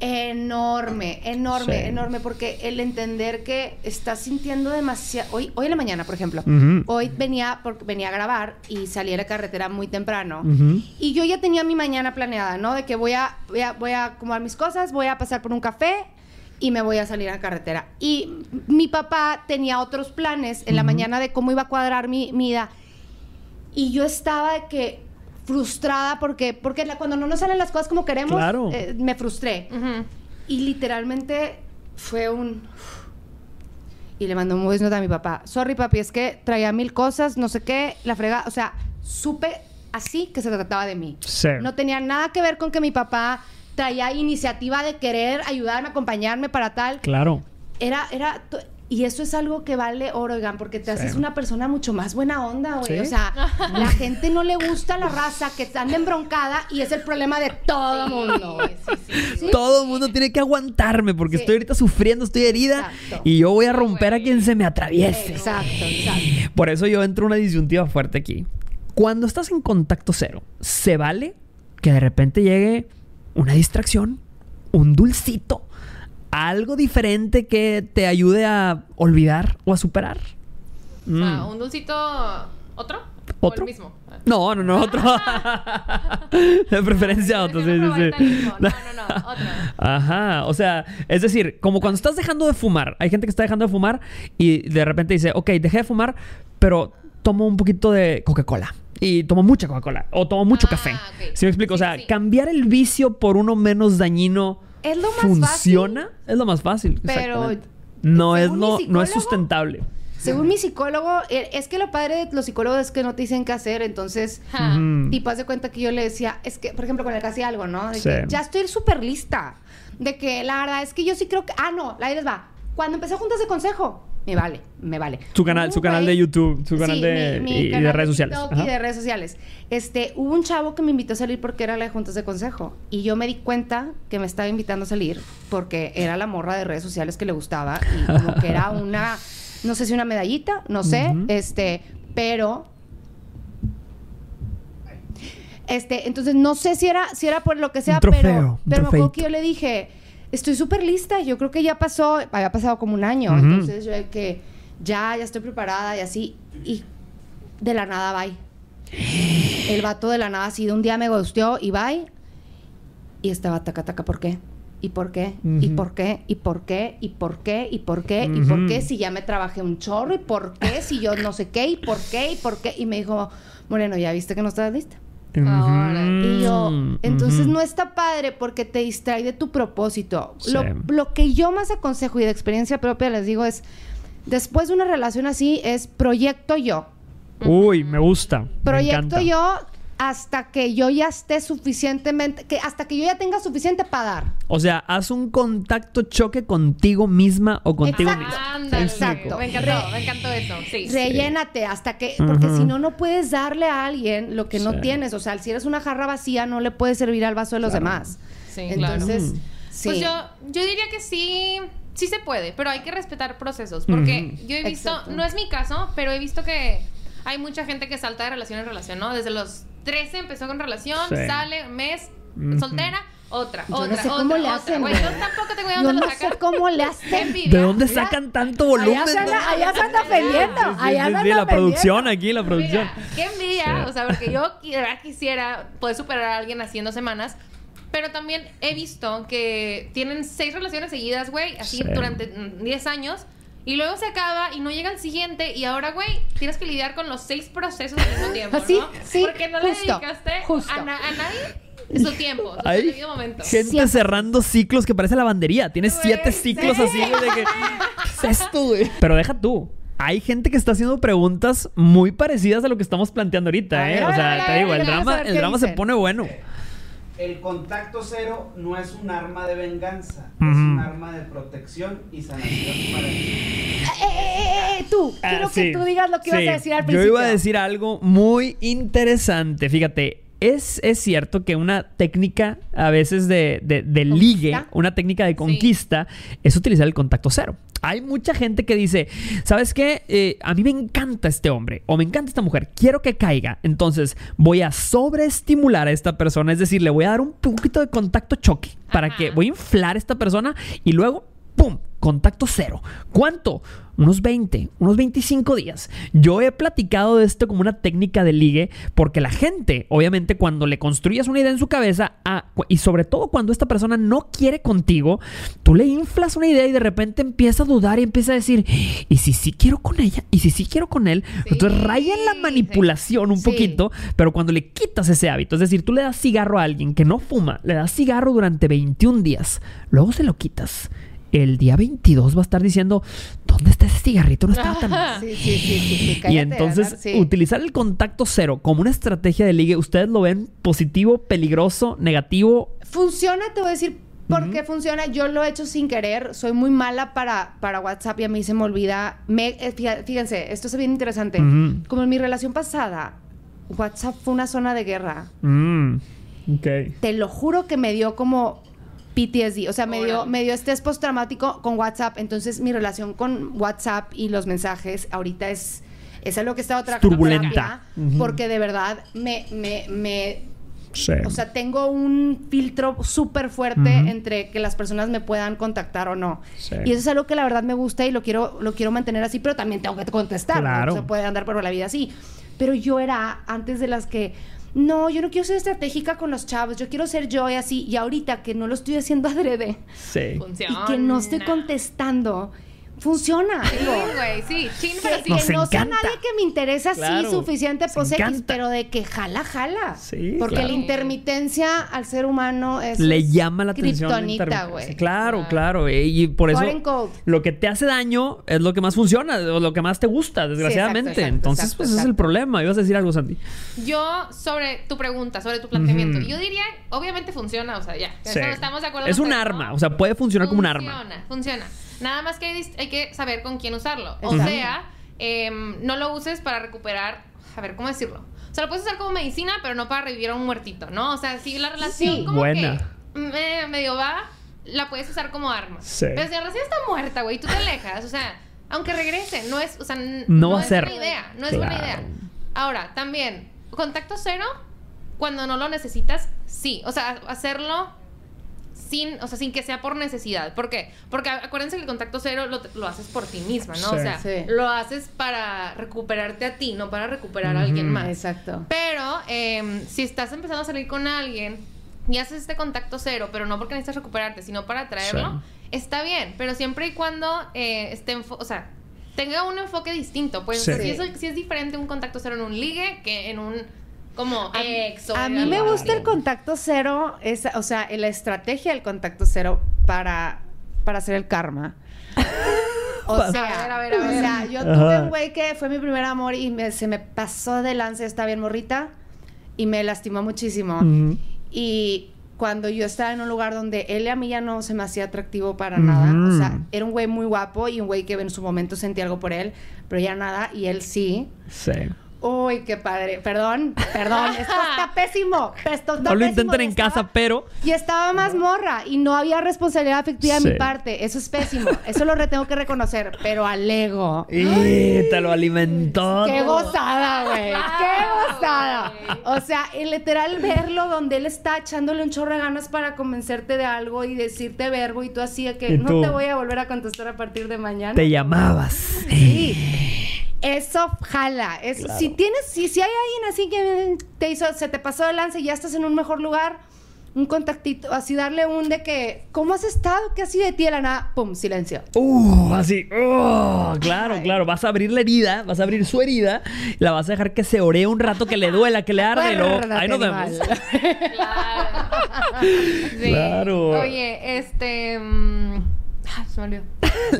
enorme, enorme, Sí. enorme, porque el entender que estás sintiendo demasiado. Hoy, hoy en la mañana, por ejemplo, hoy venía, porque venía a grabar y salí a la carretera muy temprano. Y yo ya tenía mi mañana planeada, ¿no? De que voy a, voy a, voy a acomodar mis cosas, voy a pasar por un café y me voy a salir a la carretera. Y mi papá tenía otros planes en la mañana de cómo iba a cuadrar mi, mi ida. Y yo estaba de que frustrada porque, porque la- cuando no nos salen las cosas como queremos, Claro. eh, me frustré. Y literalmente fue un... Y le mandó un voice note a mi papá. Sorry, papi, es que traía mil cosas, no sé qué, la frega. O sea, supe así que se trataba de mí. Sí. No tenía nada que ver con que mi papá traía iniciativa de querer ayudarme, acompañarme para tal. Claro. Era, era... Y eso es algo que vale oro, porque te Sí. haces una persona mucho más buena onda, güey. Sí. O sea, la gente no le gusta la raza que anda embroncada y es el problema de todo el mundo, güey. Sí, sí, sí. Sí. Todo el mundo tiene que aguantarme porque Sí. estoy ahorita sufriendo, estoy herida Exacto. y yo voy a romper a quien se me atraviese. Exacto, exacto. Por eso yo entro en una disyuntiva fuerte aquí. Cuando estás en contacto cero, ¿se vale que de repente llegue una distracción, un dulcito, algo diferente que te ayude a olvidar o a superar? O sea, Mm. un dulcito. ¿Otro? ¿Otro? ¿O el mismo? No, no, no, otro. de preferencia otro, sí, no sí, sí. No, no, no, otro. Ajá, o sea, es decir, como cuando estás dejando de fumar, hay gente que está dejando de fumar y de repente dice, ok, dejé de fumar, pero tomo un poquito de Coca-Cola. Y tomo mucha Coca-Cola. O tomo mucho Ah, café. ok. ¿Sí me explico? o sea, sí. cambiar el vicio por uno menos dañino Es lo más funciona. Es lo más fácil. Pero. No es, mi no, no es sustentable. Según mi psicólogo, eh, es que lo padre de los psicólogos es que no te dicen qué hacer, entonces... Ja. Haz de cuenta que yo le decía, es que, por ejemplo, con él hacía algo, ¿no? De Sí. que, ya estoy súper lista. De que la verdad es que yo sí creo que. Ah, no, ahí les va. Cuando empecé juntas de consejo, me vale, me vale. Su canal, su canal de YouTube, su canal Sí, de, mi- mi y, canal de redes sociales. Y de redes sociales. Este, hubo un chavo que me invitó a salir porque era la de juntas de consejo. Y yo me di cuenta que me estaba invitando a salir porque era la morra de redes sociales que le gustaba. Y como que era una, no sé si una medallita, no sé. Este, pero. Este, entonces no sé si era, si era por lo que sea, pero, pero me acuerdo que yo le dije, estoy súper lista, yo creo que ya pasó, había pasado como un año, entonces yo de que ya, ya estoy preparada y así, y de la nada, bye. El vato de la nada así de un día me gusteó y bye, y estaba taca taca, ¿por qué? ¿Y por qué? ¿Y Ujú. por qué? ¿Y por qué? ¿Y por qué? ¿Y por qué? ¿Y por qué? Si ya me trabajé un chorro, ¿y por qué? Si yo no sé qué, ¿y por qué? ¿Y por qué? Y me dijo, Moreno, ¿ya viste que no estabas lista? Ahora. Y yo, entonces no está padre porque te distrae de tu propósito. Lo, Sí. lo que yo más aconsejo y de experiencia propia les digo es, después de una relación así, es proyecto yo. Uy, me gusta. Proyecto yo hasta que yo ya esté suficientemente, que hasta que yo ya tenga suficiente para dar. O sea, haz un contacto choque contigo misma o contigo Exacto. mismo. Ándale. Exacto. Me encantó, me encantó eso. Sí. Rellénate hasta que, porque si no, no puedes darle a alguien lo que no Sí. tienes. O sea, si eres una jarra vacía, no le puedes servir al vaso de los demás. Sí. Entonces, Mm. sí. Pues yo, yo diría que sí, sí se puede, pero hay que respetar procesos. Porque yo he visto, Exacto. no es mi caso, pero he visto que hay mucha gente que salta de relación en relación, ¿no? Desde los 13 empezó con relación, Sí. sale, mes, Ujú. soltera, otra, Yo no otra, sé otra, cómo le otra. hacen, Güey, güey. yo tampoco tengo idea Yo dónde no lo sé sacan. cómo le Qué hacen. envidia. ¿De dónde Mira, sacan tanto volumen? Allá se anda, allá se anda ofendiendo. Sí, sí, Allá sí, se sí, anda la producción aquí, la producción. Mira, qué envidia, Sí. o sea, porque yo quisiera, quisiera poder superar a alguien así en dos semanas. Pero también he visto que tienen seis relaciones seguidas, güey, así Sí. durante mm, 10 años. Y luego se acaba y no llega el siguiente. Y ahora, güey, tienes que lidiar con los seis procesos al mismo tiempo, Así, ¿no? sí, Porque no justo, le dedicaste justo. A, na- a nadie su tiempo, su Hay momento. gente Siempre. cerrando ciclos que parece lavandería. Tienes Güey, siete ciclos sí. así de que. ¿Qué es esto, güey? Pero deja tú. Hay gente que está haciendo preguntas muy parecidas a lo que estamos planteando ahorita, ¿eh? o sea, te digo, el drama, el drama se pone bueno. El contacto cero no es un arma de venganza, es un arma de protección y sanación para ti. Eh, eh, eh, eh, tú, Ah, quiero sí, que tú digas lo que ibas a decir al Yo principio. iba a decir algo muy interesante. Fíjate, es, es cierto que una técnica a veces de, de- de ligue, una técnica de conquista, es utilizar el contacto cero. Hay mucha gente que dice, ¿sabes qué? Eh, a mí me encanta este hombre o me encanta esta mujer, quiero que caiga. Entonces voy a sobreestimular a esta persona, es decir, le voy a dar un poquito de contacto choque para Ajá. que voy a inflar a esta persona y luego ¡pum! Contacto cero. ¿Cuánto? Unos 20, unos 25 días. Yo he platicado de esto como una técnica de ligue porque la gente, obviamente, cuando le construyes una idea en su cabeza ah, cu- y sobre todo cuando esta persona no quiere contigo, tú le inflas una idea y de repente empieza a dudar y empieza a decir, ¿y si sí quiero con ella? ¿Y si sí quiero con él? Sí, Entonces raya en la sí. manipulación un Sí. poquito, pero cuando le quitas ese hábito, es decir, tú le das cigarro a alguien que no fuma, le das cigarro durante 21 días, luego se lo quitas. El día 22 va a estar diciendo, ¿dónde está ese cigarrito? No estaba tan mal. Sí, sí, sí, sí, sí, Y entonces, utilizar el contacto cero como una estrategia de ligue, ¿ustedes lo ven positivo, peligroso, negativo? Funciona, te voy a decir por qué funciona. Yo lo he hecho sin querer. Soy muy mala para, para WhatsApp y a mí se me olvida. Me, eh, fíjense, esto es bien interesante. Como en mi relación pasada, WhatsApp fue una zona de guerra. Mm, ok. Te lo juro que me dio como PTSD. O sea, me dio, me dio estrés postraumático con WhatsApp. Entonces, mi relación con WhatsApp y los mensajes ahorita es... Es algo que he estado trabajando en turbulenta. terapia, Ujú. Porque de verdad me, me, me Sí. o sea, tengo un filtro súper fuerte entre que las personas me puedan contactar o no. Sí. Y eso es algo que la verdad me gusta y lo quiero, lo quiero mantener así, pero también tengo que contestar. Claro. No se puede andar por la vida así. Pero yo era antes de las que, no, yo no quiero ser estratégica con los chavos, yo quiero ser yo y así. Y ahorita que no lo estoy haciendo adrede sí. Y que no estoy contestando, funciona. Digo, Sí, güey, sí, chin, pero sí. Nos que no sea nadie que me interesa Claro, sí suficiente pues X, encanta. pero de que jala, jala. Sí, Porque claro. la intermitencia al ser humano es Le llama la atención. kriptonita, güey. Claro, Claro. claro. eh, Y por eso cold. lo que te hace daño es lo que más funciona o lo que más te gusta, desgraciadamente. exacto, Entonces, exacto, pues ese es el problema. Ibas a decir algo, Sandy. Yo, sobre tu pregunta, sobre tu planteamiento, yo diría, obviamente funciona, o sea, ya. Sí. eso Estamos de acuerdo. Es un arma, o sea, puede funcionar como un arma. Funciona, funciona. Nada más que hay, que saber con quién usarlo. O Exacto. sea, em, no lo uses para recuperar. A ver, ¿cómo decirlo? O sea, lo puedes usar como medicina, pero no para revivir a un muertito, ¿no? O sea, si la relación Sí. como Buena. que me- medio va, la puedes usar como arma. Sí. Pero si la relación está muerta, güey, tú te alejas, o sea, aunque regrese, no es, o sea, No va a es ser. buena idea, no es buena idea. Ahora, también, contacto cero, cuando no lo necesitas, sí. O sea, hacerlo sin, o sea, sin que sea por necesidad. ¿Por qué? Porque acuérdense que el contacto cero lo, lo haces por ti misma, ¿no? Sí. O sea, Sí. lo haces para recuperarte a ti, no para recuperar a alguien más. Exacto. Pero em, si estás empezando a salir con alguien y haces este contacto cero, pero no porque necesitas recuperarte, sino para traerlo, está bien. Pero siempre y cuando eh, esté, enfo- o sea, tenga un enfoque distinto. Pues Sí. si, Sí. es, si es diferente un contacto cero en un ligue que en un como A, ex o a mí me gusta el contacto cero, es, o sea, la estrategia del contacto cero para, para hacer el karma. O A sea, ver, a ver, a ver. o sea, yo Ajá. tuve un güey que fue mi primer amor y me- se me pasó de lance, estaba bien morrita y me lastimó muchísimo. Y cuando yo estaba en un lugar donde él a mí ya no se me hacía atractivo para nada, o sea, era un güey muy guapo y un güey que en su momento sentí algo por él, pero ya nada, y él sí. Sí. Uy, qué padre. Perdón, perdón. Esto está pésimo. Esto está No lo intenten en estaba- casa, pero Y estaba más morra y no había responsabilidad afectiva de Sí. mi parte. Eso es pésimo. Eso lo re- tengo que reconocer. Pero alego. y te lo alimentó. ¡Qué gozada, güey! ¡Qué gozada! O sea, el literal verlo donde él está echándole un chorro de ganas para convencerte de algo y decirte verbo y tú así de que no te voy a volver a contestar a partir de mañana. Te llamabas. Sí. Eso jala. Es, Si tienes, si, si hay alguien así que te hizo, se te pasó de lance y ya estás en un mejor lugar, un contactito, así darle un de que, ¿cómo has estado? ¿Qué ha sido de ti de la nada? ¡Pum! Silencio. Uh, así. uh, claro, Ay. claro. Vas a abrir la herida, vas a abrir su herida, la vas a dejar que se oree un rato, que le duela, que le arde. luego, ahí nos vemos. Claro. Sí. Claro. Oye, este. mm, se me olvidó.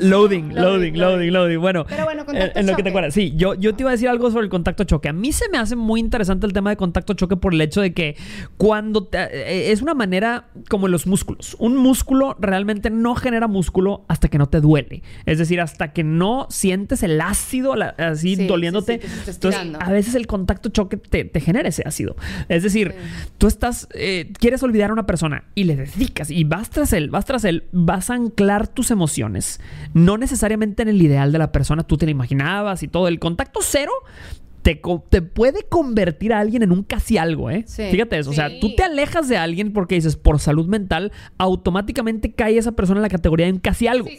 Loading, Loading, loading, loading, loading. Bueno, Pero bueno, en, contacto en lo que te acuerdas. Sí, yo, yo te iba a decir algo sobre el contacto choque. A mí se me hace muy interesante el tema de contacto choque por el hecho de que cuando te- eh, es una manera como en los músculos. Un músculo realmente no genera músculo hasta que no te duele. Es decir, hasta que no sientes el ácido la- así Sí, doliéndote. sí, sí, Entonces, a veces el contacto choque te, te genera ese ácido. Es decir, tú estás, eh, quieres olvidar a una persona y le dedicas y vas tras él, vas tras él, vas a anclar tus emociones. No necesariamente en el ideal de la persona, tú te la imaginabas y todo. El contacto cero te, te puede convertir a alguien en un casi algo, ¿eh? Sí. Fíjate eso. O sea, tú te alejas de alguien porque dices, por salud mental, automáticamente cae esa persona en la categoría de un casi algo. Sí.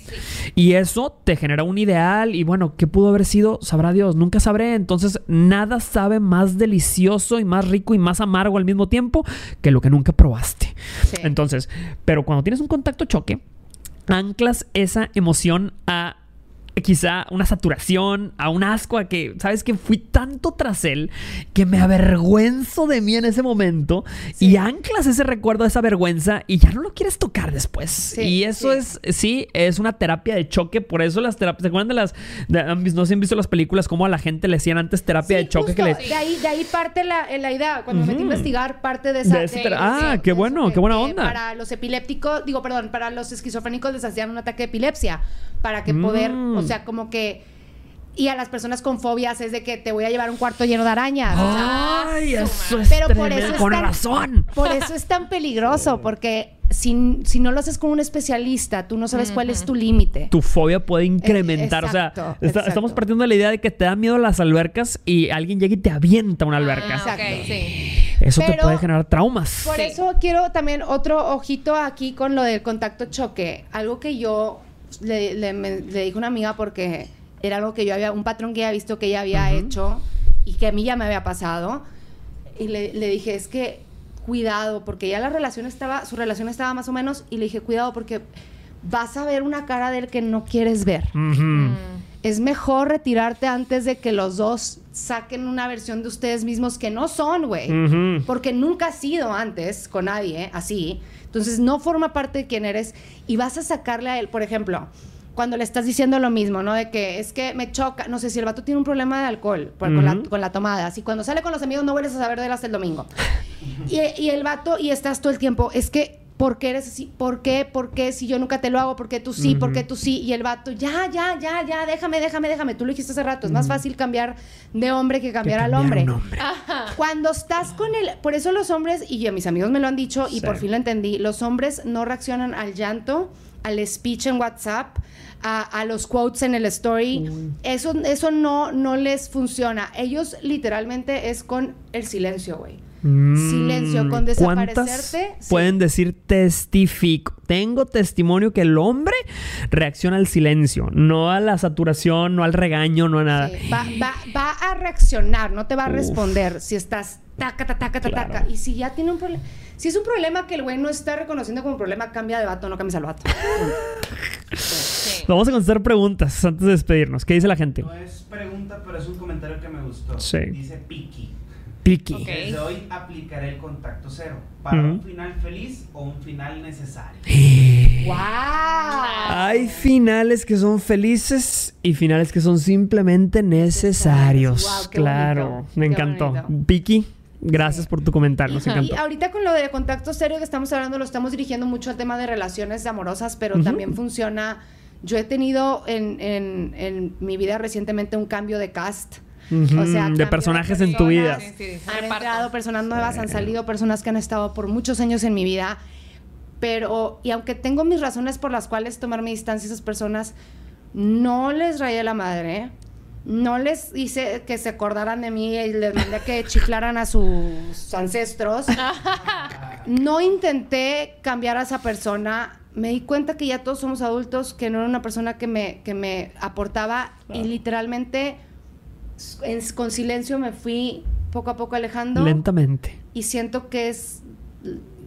Y eso te genera un ideal y bueno, ¿qué pudo haber sido? Sabrá Dios, nunca sabré. Entonces, nada sabe más delicioso y más rico y más amargo al mismo tiempo que lo que nunca probaste. Entonces, pero cuando tienes un contacto choque, anclas esa emoción a quizá una saturación, a un asco, a que, ¿sabes? Que fui tanto tras él que me avergüenzo de mí en ese momento y anclas ese recuerdo, esa vergüenza y ya no lo quieres tocar después. y eso sí. es, sí, es una terapia de choque. Por eso las terapias, ¿se acuerdan de las, de- no sé si han visto las películas, cómo a la gente le hacían antes terapia Sí, de choque? justo, que de, ahí, de ahí parte la, la idea. Cuando me metí a investigar, parte de esa. De ah, qué bueno, qué buena onda. Para los epilépticos, digo, perdón, para los esquizofrénicos les hacían un ataque de epilepsia. Para que Mm. poder, o sea, como que. Y a las personas con fobias es de que te voy a llevar un cuarto lleno de arañas. o sea, Ay, eso es Pero por eso es Con tan- razón. Por eso es tan peligroso, porque si, si no lo haces con un especialista, tú no sabes cuál es tu límite. tu fobia puede incrementar. o sea, exacto, está- exacto. estamos partiendo de la idea de que te da miedo las albercas y alguien llega y te avienta a una alberca. Ah, Exacto. ok, sí. Eso te puede generar traumas. Por Sí. eso quiero también otro ojito aquí con lo del contacto choque. Algo que yo le, le, me- le dije a una amiga porque era algo que yo había, un patrón que había visto que ella había hecho y que a mí ya me había pasado. Y le, le dije, es que cuidado, porque ya la relación estaba, su relación estaba más o menos, y le dije, cuidado, porque vas a ver una cara de él que no quieres ver. Mm. Es mejor retirarte antes de que los dos saquen una versión de ustedes mismos que no son, güey. Ujú. Porque nunca has sido antes con nadie así. Entonces no forma parte de quién eres y vas a sacarle a él, por ejemplo, cuando le estás diciendo lo mismo, ¿no? De que es que me choca, no sé si el vato tiene un problema de alcohol por- con, la, con la tomada. Si cuando sale con los amigos no vuelves a saber de él hasta el domingo. y, y el vato, y estás todo el tiempo, es que, ¿por qué eres así? ¿Por qué? ¿Por qué? Si yo nunca te lo hago, ¿por qué tú sí? ¿Por qué tú sí? Y el vato, ya, ya, ya, ya, déjame, déjame, déjame. Tú lo dijiste hace rato, es más fácil cambiar de hombre que cambiar al cambiar hombre. un hombre. Cuando estás con él, por eso los hombres, y yo, mis amigos me lo han dicho y por fin lo entendí, los hombres no reaccionan al llanto, al speech en WhatsApp, a, a los quotes en el story. Eso, eso no, no les funciona. Ellos literalmente es con el silencio, güey. Silencio, con Mm, ¿Cuántas desaparecerte, sí. pueden decir testifico? Tengo testimonio que el hombre reacciona al silencio, no a la saturación, no al regaño, no a nada. Sí, Va, va- va a reaccionar, no te va a Uf. responder si estás taca, taca, taca, Claro. taca. Y si ya tiene un problema, si es un problema que el güey no está reconociendo como problema, cambia de vato, no cambies al vato. Sí. Vamos a contestar preguntas antes de despedirnos. ¿Qué dice la gente? No es pregunta, pero es un comentario que me gustó. Sí. Dice Piki. Piki. Ok. Desde hoy aplicaré el contacto cero. ¿Para un final feliz o un final necesario? ¡Wow! Hay finales que son felices y finales que son simplemente necesarios. Wow, qué claro, bonito, me qué encantó. bonito. Piki, gracias por tu comentario, nos Y encantó. ahorita con lo de contacto serio que estamos hablando, lo estamos dirigiendo mucho al tema de relaciones amorosas, pero Ujú. también funciona. Yo he tenido en, en- en mi vida recientemente un cambio de cast. Ujú, o sea, de de personajes en tu vida. personas. Sí, sí, Han reparto. entrado personas nuevas, han salido personas que han estado por muchos años en mi vida. Pero, y aunque tengo mis razones por las cuales tomar mi distancia a esas personas, no les rayé la madre. No les hice que se acordaran de mí y les mandé que chiflaran a sus ancestros. No intenté cambiar a esa persona. Me di cuenta que ya todos somos adultos, que no era una persona que me, que me aportaba y literalmente en- con silencio me fui poco a poco alejando Lentamente. y siento que es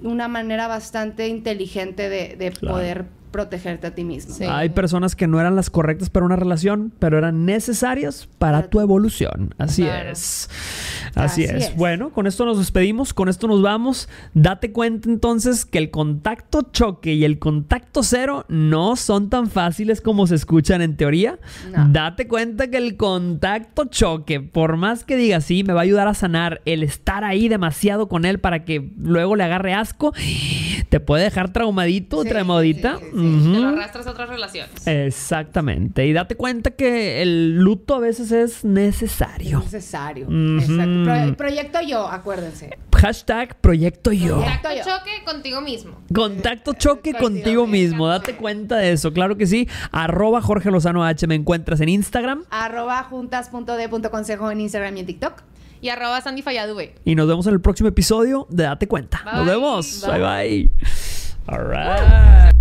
una manera bastante inteligente de, de Claro. poder protegerte a ti mismo. Sí. Hay personas que no eran las correctas para una relación, pero eran necesarias para Para tu tu- evolución. Así Claro. es. Así, Así es. es. Bueno, con esto nos despedimos, con esto nos vamos. Date cuenta entonces que el contacto choque y el contacto cero no son tan fáciles como se escuchan en teoría. No. Date cuenta que el contacto choque, por más que diga sí, me va a ayudar a sanar el estar ahí demasiado con él para que luego le agarre asco, te puede dejar traumadito, Sí, traumadita. sí, Te lo arrastras a otras relaciones. Exactamente. Y date cuenta que el luto a veces es necesario. Necesario. Ujú. Exacto. Pro- proyecto yo, acuérdense. Hashtag proyecto yo. Contacto choque contigo mismo. Contacto choque Contigo mismo. Date cuenta de eso. Claro que sí. Arroba Jorge Lozano H me encuentras en Instagram. Arroba juntas.d.consejo en Instagram y en TikTok. Y arroba Sandy Falladube. Y nos vemos en el próximo episodio de Date Cuenta. Nos vemos. Bye Bye. bye. All right.